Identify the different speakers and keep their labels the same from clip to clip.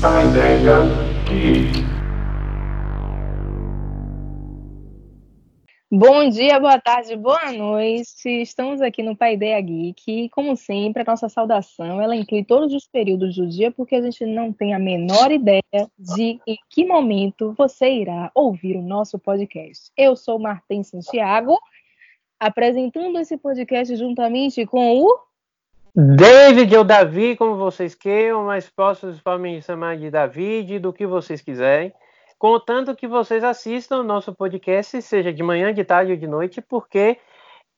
Speaker 1: Finding a key. Bom dia, boa tarde, boa noite. Estamos aqui no Pai Ideia Geek. Como sempre, a nossa saudação ela inclui todos os períodos do dia, porque a gente não tem a menor ideia de em que momento você irá ouvir o nosso podcast. Eu sou Martim Santiago, apresentando esse podcast juntamente com o
Speaker 2: David ou Davi, como vocês queiram, mas posso me chamar de David, do que vocês quiserem contanto que vocês assistam o nosso podcast, seja de manhã, de tarde ou de noite, porque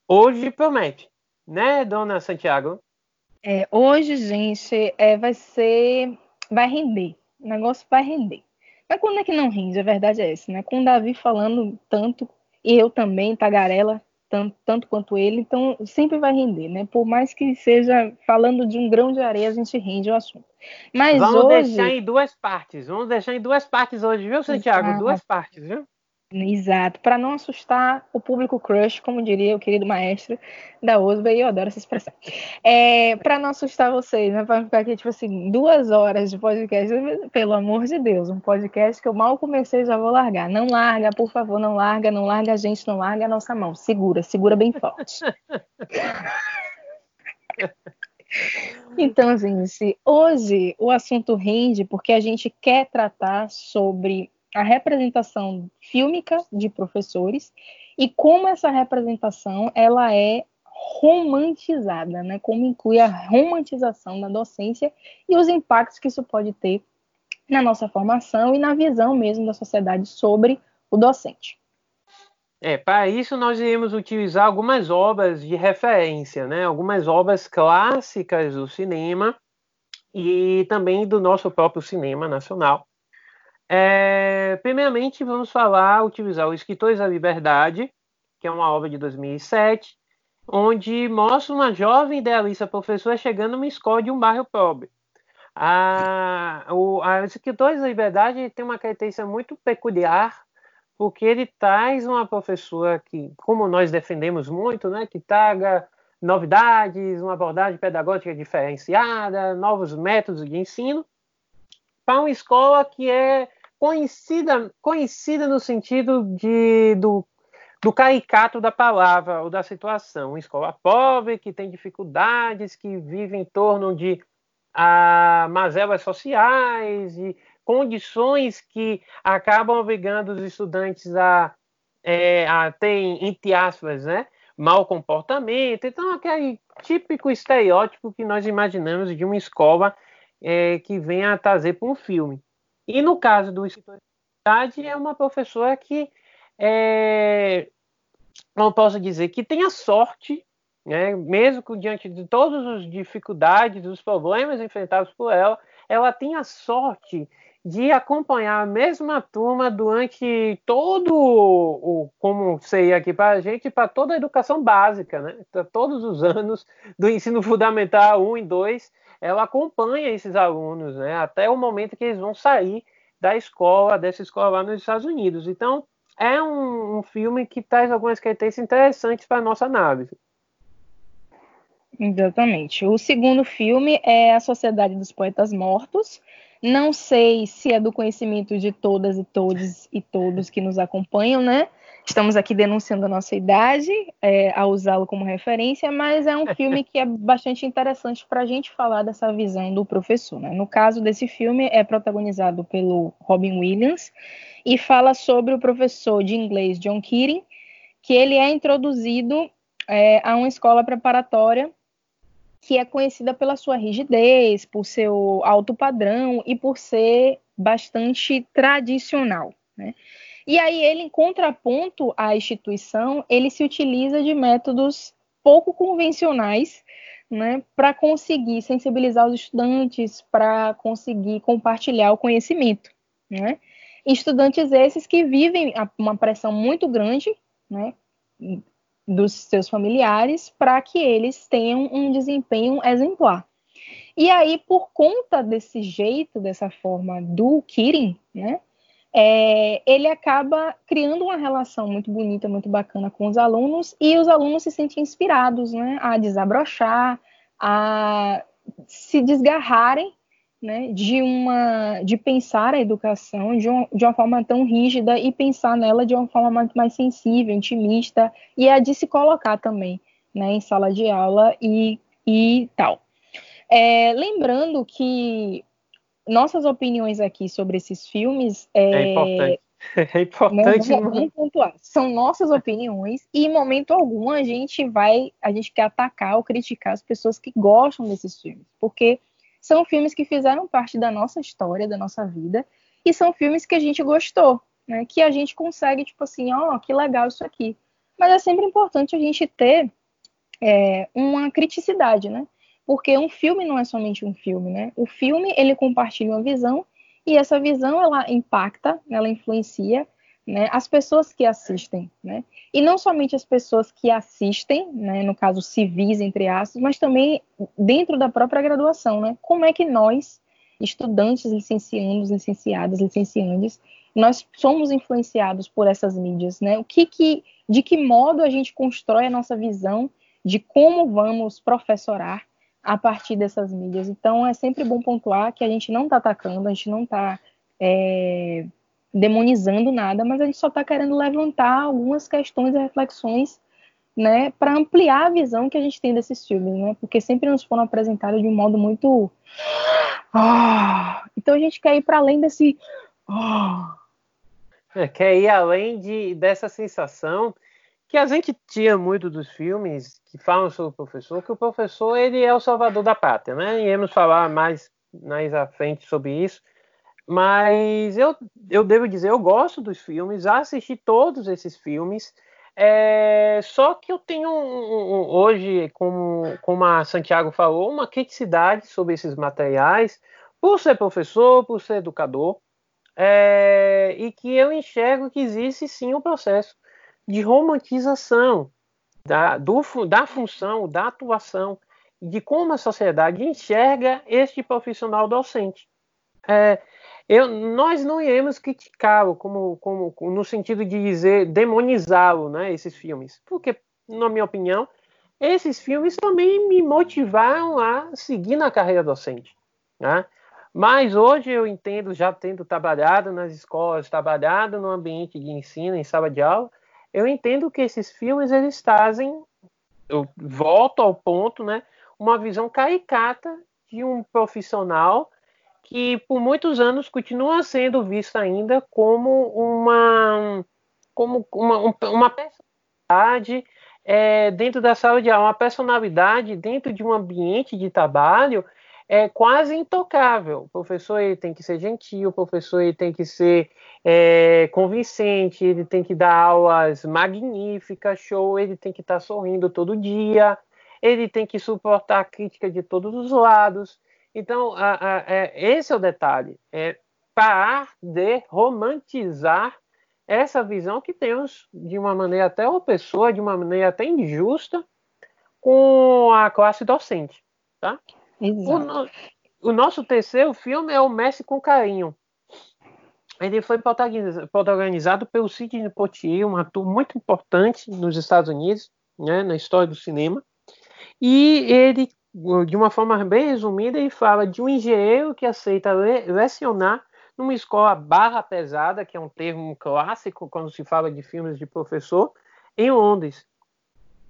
Speaker 2: hoje promete, né, dona Santiago?
Speaker 1: É, hoje, gente, é, vai ser. Vai render. O negócio vai render. Mas quando é que não rende? A verdade é essa, né? Com o Davi falando tanto, e eu também, tagarela, tanto, tanto quanto ele, então sempre vai render, né? Por mais que seja falando de um grão de areia, a gente rende o assunto. Mas
Speaker 2: Vamos
Speaker 1: hoje...
Speaker 2: deixar em duas partes. Vamos deixar em duas partes hoje, viu, Santiago? Exato. Duas partes, viu?
Speaker 1: Exato, para não assustar o público crush, como diria o querido maestro da USBA, e eu adoro essa expressão. É, para não assustar vocês, né? Para ficar aqui, tipo assim, duas horas de podcast, pelo amor de Deus, um podcast que eu mal comecei já vou largar. Não larga, por favor, não larga, não larga a gente, não larga a nossa mão. Segura, segura bem forte. Então, gente, hoje o assunto rende porque a gente quer tratar sobre a representação fílmica de professores e como essa representação ela é romantizada, né? Como inclui a romantização da docência e os impactos que isso pode ter na nossa formação e na visão mesmo da sociedade sobre o docente.
Speaker 2: É, para isso nós iremos utilizar algumas obras de referência, né? Algumas obras clássicas do cinema e também do nosso próprio cinema nacional é, primeiramente, vamos falar, utilizar o Escritores da Liberdade, que é uma obra de 2007, onde mostra uma jovem idealista professora chegando numa escola de um bairro pobre. A, o, a Escritores da Liberdade tem uma característica muito peculiar, porque ele traz uma professora que, como nós defendemos muito, né, que traga novidades, uma abordagem pedagógica diferenciada, novos métodos de ensino, para uma escola que é conhecida, conhecida no sentido de, do, do caricato da palavra ou da situação. Uma escola pobre, que tem dificuldades, que vive em torno de ah, mazelas sociais e condições que acabam obrigando os estudantes a, é, a ter, entre aspas, né, mau comportamento. Então, aquele típico estereótipo que nós imaginamos de uma escola é, que venha a trazer para um filme. E no caso do escritor é uma professora que é, não posso dizer que tem a sorte, né, mesmo diante de todas as dificuldades, os problemas enfrentados por ela, ela tem a sorte de acompanhar a mesma turma durante todo o, como seria aqui para a gente, para toda a educação básica, né? Todos os anos do ensino fundamental 1 e 2, ela acompanha esses alunos, né? Até o momento que eles vão sair da escola, dessa escola lá nos Estados Unidos. Então, é um, um filme que traz algumas características interessantes para a nossa análise.
Speaker 1: Exatamente. O segundo filme é A Sociedade dos Poetas Mortos. Não sei se é do conhecimento de todas e todos e todos que nos acompanham, né? Estamos aqui denunciando a nossa idade é, ao usá-lo como referência, mas é um filme que é bastante interessante para a gente falar dessa visão do professor. Né? No caso desse filme, é protagonizado pelo Robin Williams e fala sobre o professor de inglês John Keating, que ele é introduzido é, a uma escola preparatória que é conhecida pela sua rigidez, por seu alto padrão e por ser bastante tradicional. Né? E aí ele, em contraponto à instituição, ele se utiliza de métodos pouco convencionais né, para conseguir sensibilizar os estudantes, para conseguir compartilhar o conhecimento. Né? Estudantes esses que vivem uma pressão muito grande né, dos seus familiares para que eles tenham um desempenho exemplar. E aí, por conta desse jeito, dessa forma do Kirin, né, é, ele acaba criando uma relação muito bonita, muito bacana com os alunos, e os alunos se sentem inspirados né, a desabrochar, a se desgarrarem né, de uma de pensar a educação de, um, de uma forma tão rígida e pensar nela de uma forma muito mais sensível, intimista, e a de se colocar também né, em sala de aula e, e tal. É, lembrando que nossas opiniões aqui sobre esses filmes
Speaker 2: é, é importante. É importante.
Speaker 1: Vamos, vamos pontuar. São nossas opiniões e em momento algum a gente vai, a gente quer atacar ou criticar as pessoas que gostam desses filmes, porque são filmes que fizeram parte da nossa história, da nossa vida, e são filmes que a gente gostou, né? Que a gente consegue, tipo assim, ó, oh, que legal isso aqui. Mas é sempre importante a gente ter é, uma criticidade, né? Porque um filme não é somente um filme, né? O filme, ele compartilha uma visão e essa visão, ela impacta, ela influencia né, as pessoas que assistem, né? E não somente as pessoas que assistem, né, no caso civis, entre aspas, mas também dentro da própria graduação, né? Como é que nós, estudantes, licenciados, licenciadas, licenciandes, nós somos influenciados por essas mídias, né? O que que, de que modo a gente constrói a nossa visão de como vamos professorar a partir dessas mídias. Então, é sempre bom pontuar que a gente não está atacando, a gente não está é, demonizando nada, mas a gente só está querendo levantar algumas questões e reflexões né, para ampliar a visão que a gente tem desses filmes, né? Porque sempre nos foram apresentados de um modo muito. Ah! Então a gente quer ir para além desse.
Speaker 2: Ah! É, quer ir além de, dessa sensação que a gente tinha muito dos filmes que falam sobre o professor, que o professor ele é o salvador da pátria, né? Iremos falar mais mais à frente sobre isso. Mas eu, eu devo dizer, eu gosto dos filmes, assisti todos esses filmes. É, só que eu tenho hoje, como, como a Santiago falou, uma criticidade sobre esses materiais, por ser professor, por ser educador, é, e que eu enxergo que existe sim um processo de romantização da, do, da função, da atuação, de como a sociedade enxerga este profissional docente. É, eu, nós não iremos criticá-lo como, como, no sentido de dizer demonizá-lo, né, esses filmes, porque, na minha opinião, esses filmes também me motivaram a seguir na carreira docente. Né? Mas hoje eu entendo, já tendo trabalhado nas escolas, trabalhado no ambiente de ensino, em sala de aula, eu entendo que esses filmes eles trazem, eu volto ao ponto, né, uma visão caricata de um profissional que por muitos anos continua sendo visto ainda como uma como uma, uma personalidade é, dentro da sala de aula, uma personalidade dentro de um ambiente de trabalho é quase intocável. O professor ele tem que ser gentil, o professor ele tem que ser é, convincente, ele tem que dar aulas magníficas, show, ele tem que estar sorrindo todo dia, ele tem que suportar a crítica de todos os lados. Então, a, a, é, esse é o detalhe, é parar de romantizar essa visão que temos de uma maneira até opressora, de uma maneira até injusta com a classe docente, tá? O, o, nosso terceiro filme é O Mestre com Carinho. Ele foi protagonizado pelo Sidney Poitier, um ator muito importante nos Estados Unidos, né, na história do cinema. E ele, de uma forma bem resumida, ele fala de um engenheiro que aceita lecionar numa escola barra pesada, que é um termo clássico quando se fala de filmes de professor, em Londres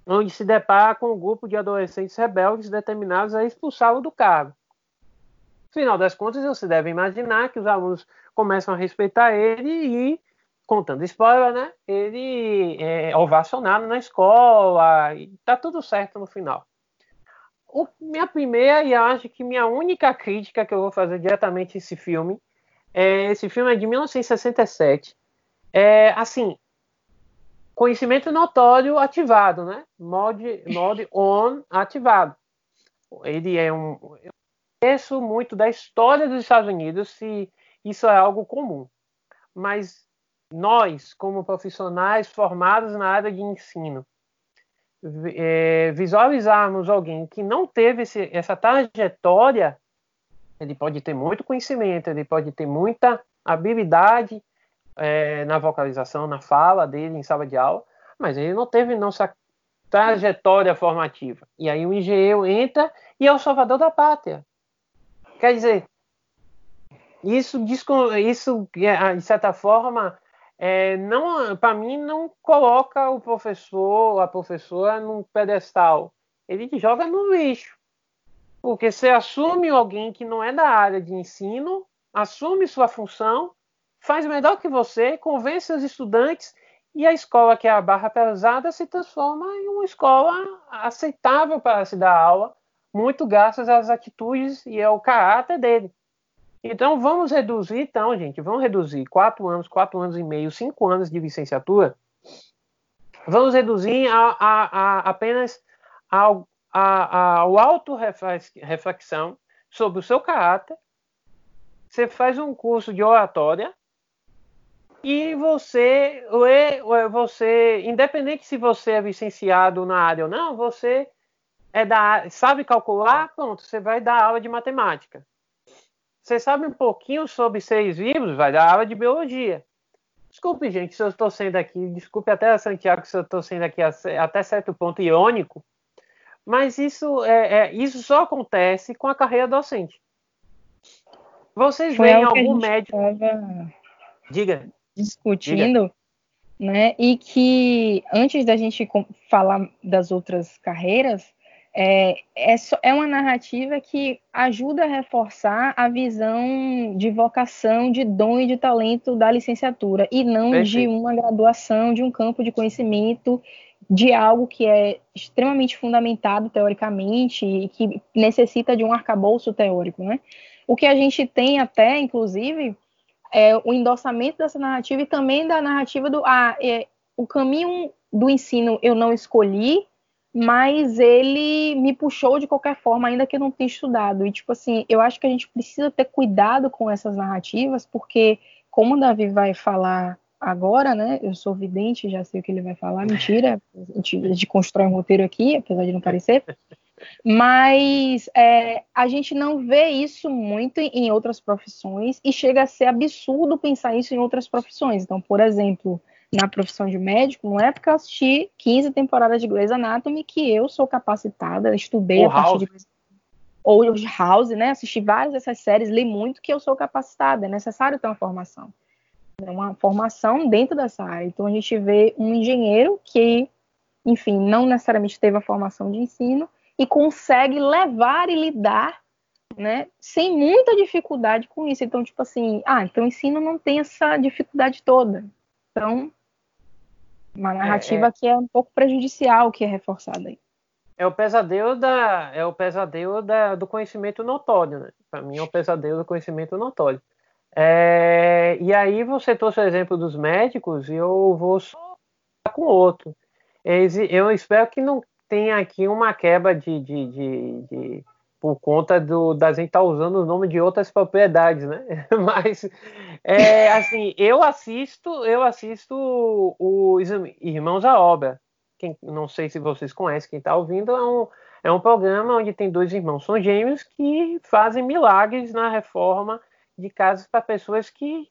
Speaker 2: onde se depara com um grupo de adolescentes rebeldes determinados a expulsá-lo do cargo. Final das contas, você deve imaginar que os alunos começam a respeitar ele e, contando spoiler, né, ele é ovacionado na escola e tá tudo certo no final. O, minha primeira e acho que minha única crítica que eu vou fazer diretamente a esse filme é, esse filme é de 1967. É, assim, conhecimento notório ativado, né? Mod, mod on ativado. Ele é um. Eu conheço muito da história dos Estados Unidos se isso é algo comum. Mas nós, como profissionais formados na área de ensino, é, visualizarmos alguém que não teve esse, essa trajetória, ele pode ter muito conhecimento, ele pode ter muita habilidade é, na vocalização, na fala dele em sala de aula, mas ele não teve nossa trajetória formativa. E aí o engenheiro entra e é o salvador da pátria. Quer dizer, isso, isso de certa forma, é, não, para mim, não coloca o professor, a professora, num pedestal. Ele joga no lixo. Porque você assume alguém que não é da área de ensino, assume sua função, faz melhor que você, convence os estudantes e a escola que é a barra pesada se transforma em uma escola aceitável para se dar aula, muito graças às atitudes e ao caráter dele. Então vamos reduzir, então, gente, vamos reduzir quatro anos, quatro anos e meio, cinco anos de licenciatura. Vamos reduzir a, a, a apenas ao, a, auto-reflexão sobre o seu caráter. Você faz um curso de oratória e você, você, independente se você é licenciado na área ou não, você é da, sabe calcular, pronto, você vai dar aula de matemática. Você sabe um pouquinho sobre seres vivos, vai dar aula de biologia. Desculpe, gente, se eu estou sendo aqui, desculpe até a Santiago se eu estou sendo aqui até certo ponto irônico, mas isso, é, é, isso só acontece com a carreira docente. Vocês veem algum médico. Diga.
Speaker 1: Discutindo, Diga. né? E que antes da gente falar das outras carreiras, é, é, é, uma narrativa que ajuda a reforçar a visão de vocação, de dom e de talento da licenciatura, e não Perfeito. de uma graduação, de um campo de conhecimento, de algo que é extremamente fundamentado teoricamente e que necessita de um arcabouço teórico. Né? O que a gente tem até, inclusive, é o endossamento dessa narrativa e também da narrativa do ah, é, o caminho do ensino eu não escolhi, mas ele me puxou de qualquer forma, ainda que eu não tenha estudado. E, tipo assim, eu acho que a gente precisa ter cuidado com essas narrativas, porque, como o Davi vai falar agora, né? Eu sou vidente, já sei o que ele vai falar, mentira, a gente, constrói um roteiro aqui, apesar de não parecer. Mas é, a gente não vê isso muito em outras profissões e chega a ser absurdo pensar isso em outras profissões. Então, por exemplo, na profissão de médico, não é porque eu assisti 15 temporadas de Grey's Anatomy que eu sou capacitada, estudei a partir House. de ou House, né? Assisti várias dessas séries, li muito que eu sou capacitada, é necessário ter uma formação. É uma formação dentro dessa área. Então a gente vê um engenheiro que, enfim, não necessariamente teve a formação de ensino e consegue levar e lidar né, sem muita dificuldade com isso. Então, tipo assim, ah, então o ensino não tem essa dificuldade toda. Então, uma é, narrativa é, é. que é um pouco prejudicial que é reforçada aí.
Speaker 2: É o pesadelo da é o pesadelo da, do conhecimento notório, né? Para mim é o pesadelo do conhecimento notório. É, e aí você trouxe o exemplo dos médicos e eu vou só com outro. Eu espero que não tenha aqui uma quebra de, de, de, de por conta do, da gente estar tá usando o nome de outras propriedades, né? Mas é, assim, eu assisto, eu assisto os Irmãos à Obra. Quem, não sei se vocês conhecem, quem está ouvindo, é um, é um programa onde tem dois irmãos, são gêmeos, que fazem milagres na reforma de casas para pessoas que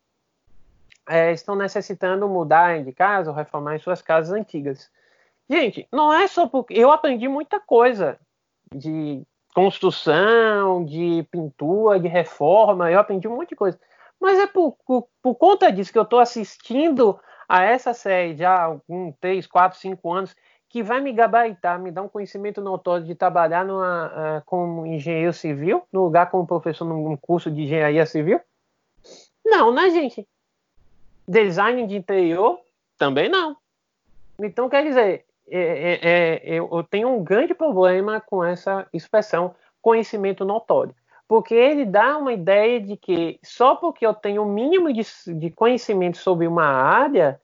Speaker 2: é, estão necessitando mudar de casa ou reformar suas casas antigas. Gente, não é só porque eu aprendi muita coisa de construção, de pintura, de reforma, eu aprendi um monte de coisa. Mas é por, por, por conta disso que eu estou assistindo a essa série já há um, 3, 4, 5 anos, que vai me gabaritar, me dar um conhecimento notório de trabalhar numa, uh, como engenheiro civil, no lugar como professor num curso de engenharia civil? Não, né, gente? Design de interior? Também não. Então, quer dizer, é, é, é, eu tenho um grande problema com essa expressão conhecimento notório, porque ele dá uma ideia de que só porque eu tenho o mínimo de, de conhecimento sobre uma área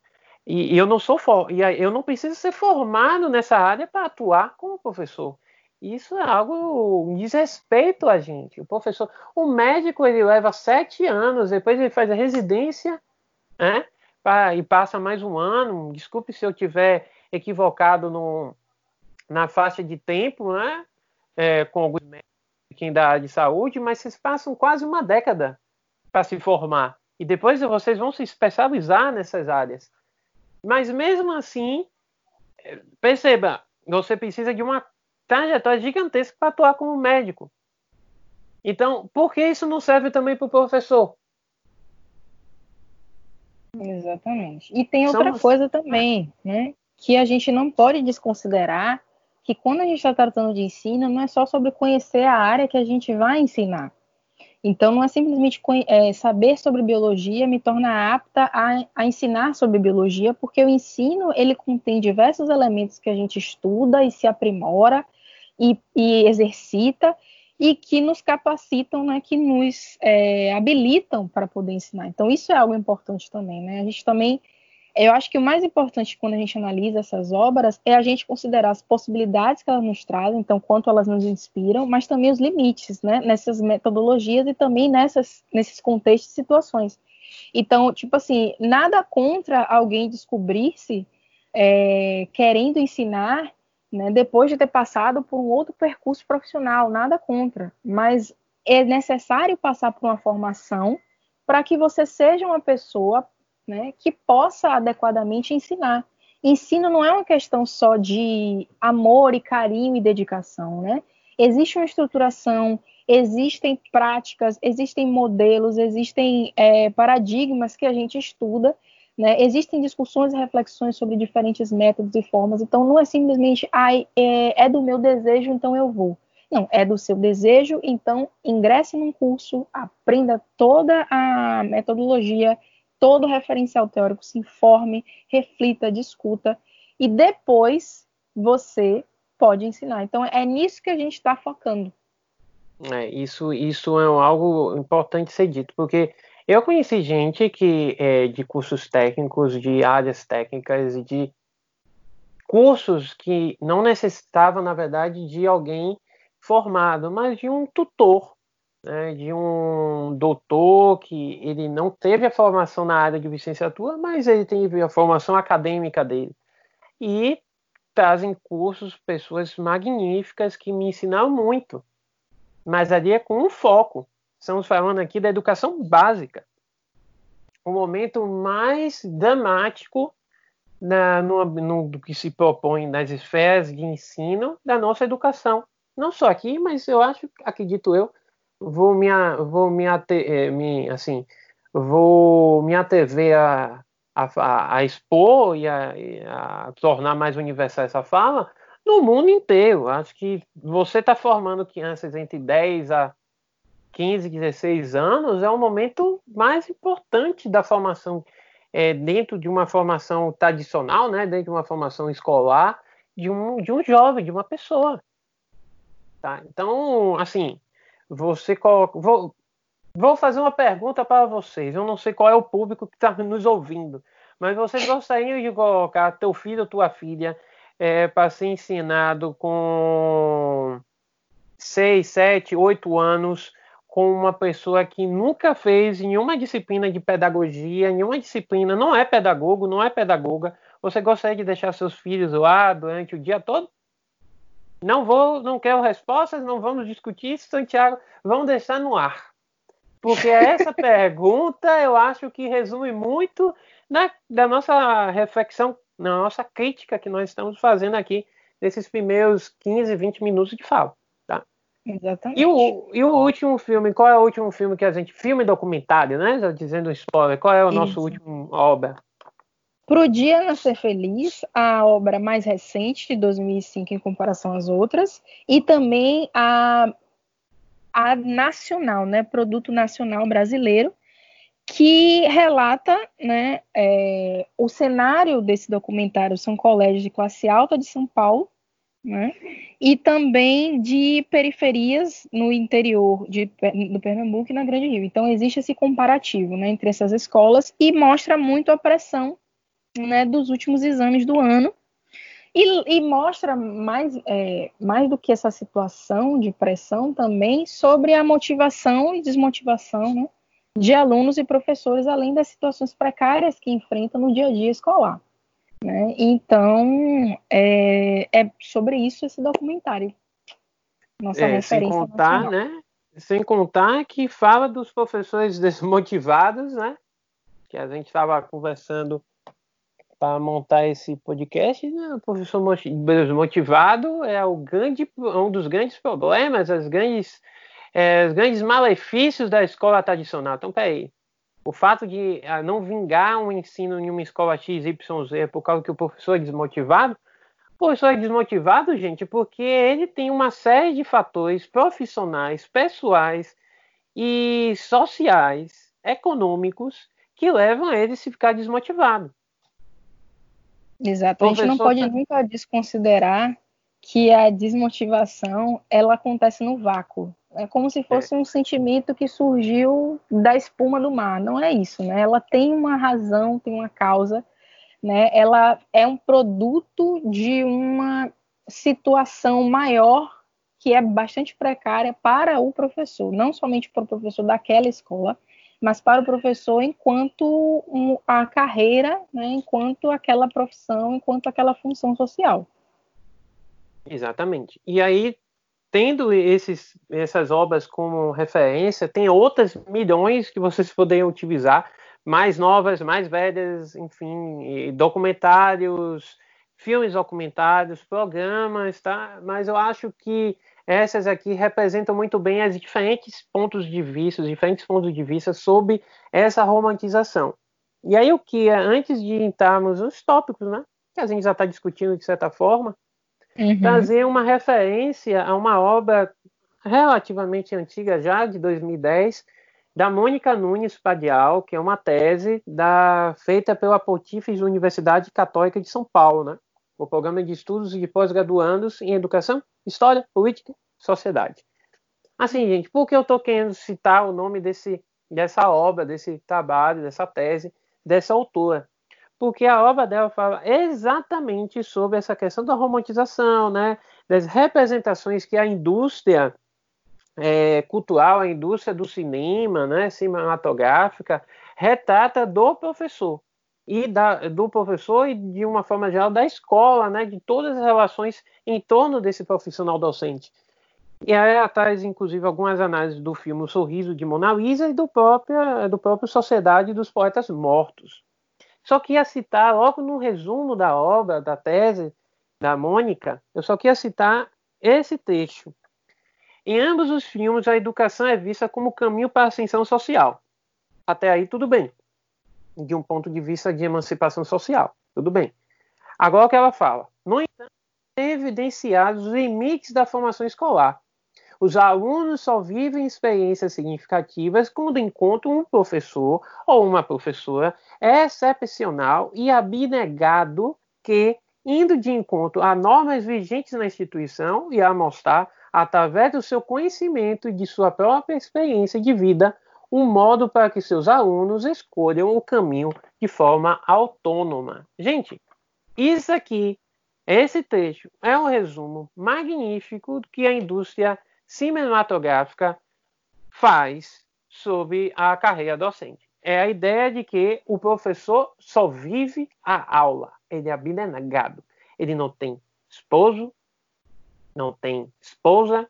Speaker 2: e, e eu não sou e eu não preciso ser formado nessa área para atuar como professor. Isso é algo desrespeito a gente. O professor, o médico ele leva sete anos, depois ele faz a residência, né? Pra, e passa mais um ano. Desculpe se eu tiver equivocado no, na faixa de tempo, né? É, com alguns médicos da área de saúde, mas vocês passam quase uma década para se formar. E depois vocês vão se especializar nessas áreas. Mas mesmo assim, perceba, você precisa de uma trajetória gigantesca para atuar como médico. Então, por que isso não serve também para o professor?
Speaker 1: Exatamente. E tem outra Somos... coisa também, né? Que a gente não pode desconsiderar que quando a gente está tratando de ensino, não é só sobre conhecer a área que a gente vai ensinar. Então, não é simplesmente é, saber sobre biologia me torna apta a, a, ensinar sobre biologia, porque o ensino ele contém diversos elementos que a gente estuda e se aprimora e, e exercita e que nos capacitam, né, que nos é, habilitam para poder ensinar. Então, isso é algo importante também. Né? A gente também eu acho que o mais importante quando a gente analisa essas obras é a gente considerar as possibilidades que elas nos trazem, então quanto elas nos inspiram, mas também os limites, né, nessas metodologias e também nessas, nesses contextos e situações. Então, tipo assim, nada contra alguém descobrir-se é, querendo ensinar, né, depois de ter passado por um outro percurso profissional, nada contra, mas é necessário passar por uma formação para que você seja uma pessoa né, que possa adequadamente ensinar. Ensino não é uma questão só de amor e carinho e dedicação, né? Existe uma estruturação, existem práticas, existem modelos, existem é, paradigmas que a gente estuda, né? Existem discussões e reflexões sobre diferentes métodos e formas. Então, não é simplesmente, ai, é, é do meu desejo, então eu vou. Não, é do seu desejo, então ingresse num curso, aprenda toda a metodologia, todo referencial teórico, se informe, reflita, discuta e depois você pode ensinar. Então é nisso que a gente está focando.
Speaker 2: É, isso, isso é algo importante ser dito, porque eu conheci gente que é, de cursos técnicos, de áreas técnicas de cursos que não necessitavam, na verdade, de alguém formado, mas de um tutor né, de um doutor que ele não teve a formação na área de licenciatura, mas ele teve a formação acadêmica dele. E trazem cursos pessoas magníficas que me ensinaram muito. Mas ali é com um foco. Estamos falando aqui da educação básica. O momento mais dramático na, no, no, do que se propõe nas esferas de ensino da nossa educação. Não só aqui, mas eu acho, acredito eu, vou me, vou me, ater, me assim, vou me atrever a, a, a expor e a, a, tornar mais universal essa fala no mundo inteiro. Acho que você está formando crianças entre 10 a 15, 16 anos, é o momento mais importante da formação é, dentro de uma formação tradicional, né, dentro de uma formação escolar, de um, de um jovem, de uma pessoa. Tá? Então, assim, você coloca. Vou, vou fazer uma pergunta para vocês. Eu não sei qual é o público que está nos ouvindo, mas vocês gostariam de colocar teu filho ou tua filha é, para ser ensinado com 6, 7, 8 anos com uma pessoa que nunca fez nenhuma disciplina de pedagogia, nenhuma disciplina, não é pedagogo, não é pedagoga. Você gostaria de deixar seus filhos lá durante o dia todo? Não vou, não quero respostas, não vamos discutir isso, Santiago, vamos deixar no ar. Porque essa pergunta eu acho que resume muito da, da nossa reflexão, na nossa crítica que nós estamos fazendo aqui nesses primeiros 15, 20 minutos de fala. Tá?
Speaker 1: Exatamente.
Speaker 2: E o, e o último filme, qual é o último filme que a gente. Filme documentário, né? Já dizendo spoiler, qual é o nosso Isso. último obra?
Speaker 1: Pro Dia Nascer Feliz, a obra mais recente de 2005 em comparação às outras, e também a, a nacional, né, produto nacional brasileiro, que relata, né, é, o cenário desse documentário são colégios de classe alta de São Paulo, né, e também de periferias no interior de, do Pernambuco e na Grande Rio. Então existe esse comparativo, né, entre essas escolas e mostra muito a pressão né, dos últimos exames do ano e, e mostra mais, é, mais do que essa situação de pressão também sobre a motivação e desmotivação né, de alunos e professores, além das situações precárias que enfrentam no dia a dia escolar. Né? Então, é, é, sobre isso esse documentário.
Speaker 2: Nossa é, referência sem contar, nacional. né? Sem contar que fala dos professores desmotivados, né? que a gente estava conversando para montar esse podcast, né? o professor motivado é o grande, um dos grandes problemas, as grandes, é, os grandes malefícios da escola tradicional. Então, peraí, o fato de ah, não vingar um ensino em uma escola XYZ por causa que o professor é desmotivado, o professor é desmotivado, gente, porque ele tem uma série de fatores profissionais, pessoais e sociais, econômicos, que levam a ele a se ficar desmotivado.
Speaker 1: Exato. A gente não pode nunca desconsiderar que a desmotivação ela acontece no vácuo. É como se fosse é. um sentimento que surgiu da espuma do mar. Não é isso, né? Ela tem uma razão, tem uma causa, né? Ela é um produto de uma situação maior que é bastante precária para o professor, não somente para o professor daquela escola, mas para o professor enquanto a carreira, né, enquanto aquela profissão, enquanto aquela função social.
Speaker 2: Exatamente. E aí, tendo esses, essas obras como referência, tem outras milhões que vocês poderiam utilizar, mais novas, mais velhas, enfim, documentários, filmes documentários, programas, tá? Mas eu acho que essas aqui representam muito bem as diferentes pontos de vista, os diferentes pontos de vista sobre essa romantização. E aí o que, antes de entrarmos nos tópicos, né, que a gente já está discutindo de certa forma, uhum. trazer uma referência a uma obra relativamente antiga já, de 2010, da Mônica Nunes Padial, que é uma tese da, feita pela Pontífice Universidade Católica de São Paulo, né? O programa de estudos de pós-graduandos em educação, história, política, sociedade. Assim, gente, por que eu estou querendo citar o nome desse, dessa obra, desse trabalho, dessa tese, dessa autora? Porque a obra dela fala exatamente sobre essa questão da romantização, né? das representações que a indústria é, cultural, a indústria do cinema, né, cinematográfica, retrata do professor e da, do professor e de uma forma geral da escola, né, de todas as relações em torno desse profissional docente. E aí atrás, inclusive, algumas análises do filme O Sorriso de Mona Lisa e do próprio, do próprio Sociedade dos Poetas Mortos. Só queria citar, logo no resumo da obra, da tese da Mônica, eu só queria citar esse trecho. Em ambos os filmes, a educação é vista como caminho para a ascensão social. Até aí, tudo bem de um ponto de vista de emancipação social. Tudo bem. Agora o que ela fala? No entanto, evidenciados os limites da formação escolar. Os alunos só vivem experiências significativas quando encontram um professor ou uma professora excepcional e abnegado que, indo de encontro a normas vigentes na instituição e a mostrar, através do seu conhecimento e de sua própria experiência de vida, um modo para que seus alunos escolham o caminho de forma autônoma. Gente, isso aqui, esse trecho, é um resumo magnífico do que a indústria cinematográfica faz sobre a carreira docente. É a ideia de que o professor só vive a aula, ele é abnegado, ele não tem esposo, não tem esposa,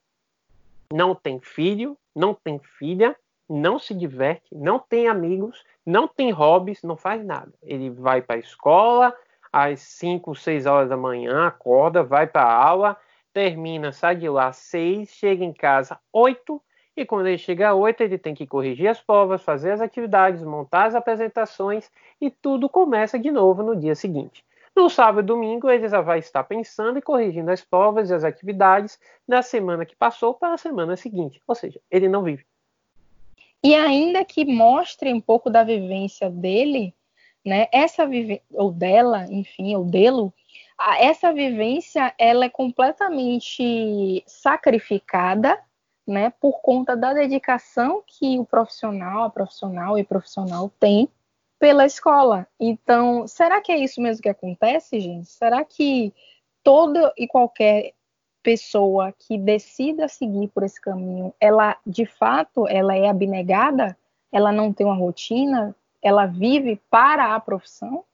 Speaker 2: não tem filho, não tem filha, não se diverte, não tem amigos, não tem hobbies, não faz nada. Ele vai para a escola às 5, 6 horas da manhã, acorda, vai para a aula, termina, sai de lá às 6, chega em casa 8, e quando ele chega às 8, ele tem que corrigir as provas, fazer as atividades, montar as apresentações e tudo começa de novo no dia seguinte. No sábado e domingo, ele já vai estar pensando e corrigindo as provas e as atividades da semana que passou para a semana seguinte. Ou seja, ele não vive.
Speaker 1: E ainda que mostre um pouco da vivência dele, né? Essa vive ou dela, enfim, ou dele, essa vivência ela é completamente sacrificada, né, por conta da dedicação que o profissional, a profissional e profissional tem pela escola. Então, será que é isso mesmo que acontece, gente? Será que todo e qualquer pessoa que decida seguir por esse caminho, ela de fato ela é abnegada, ela não tem uma rotina, ela vive para a profissão?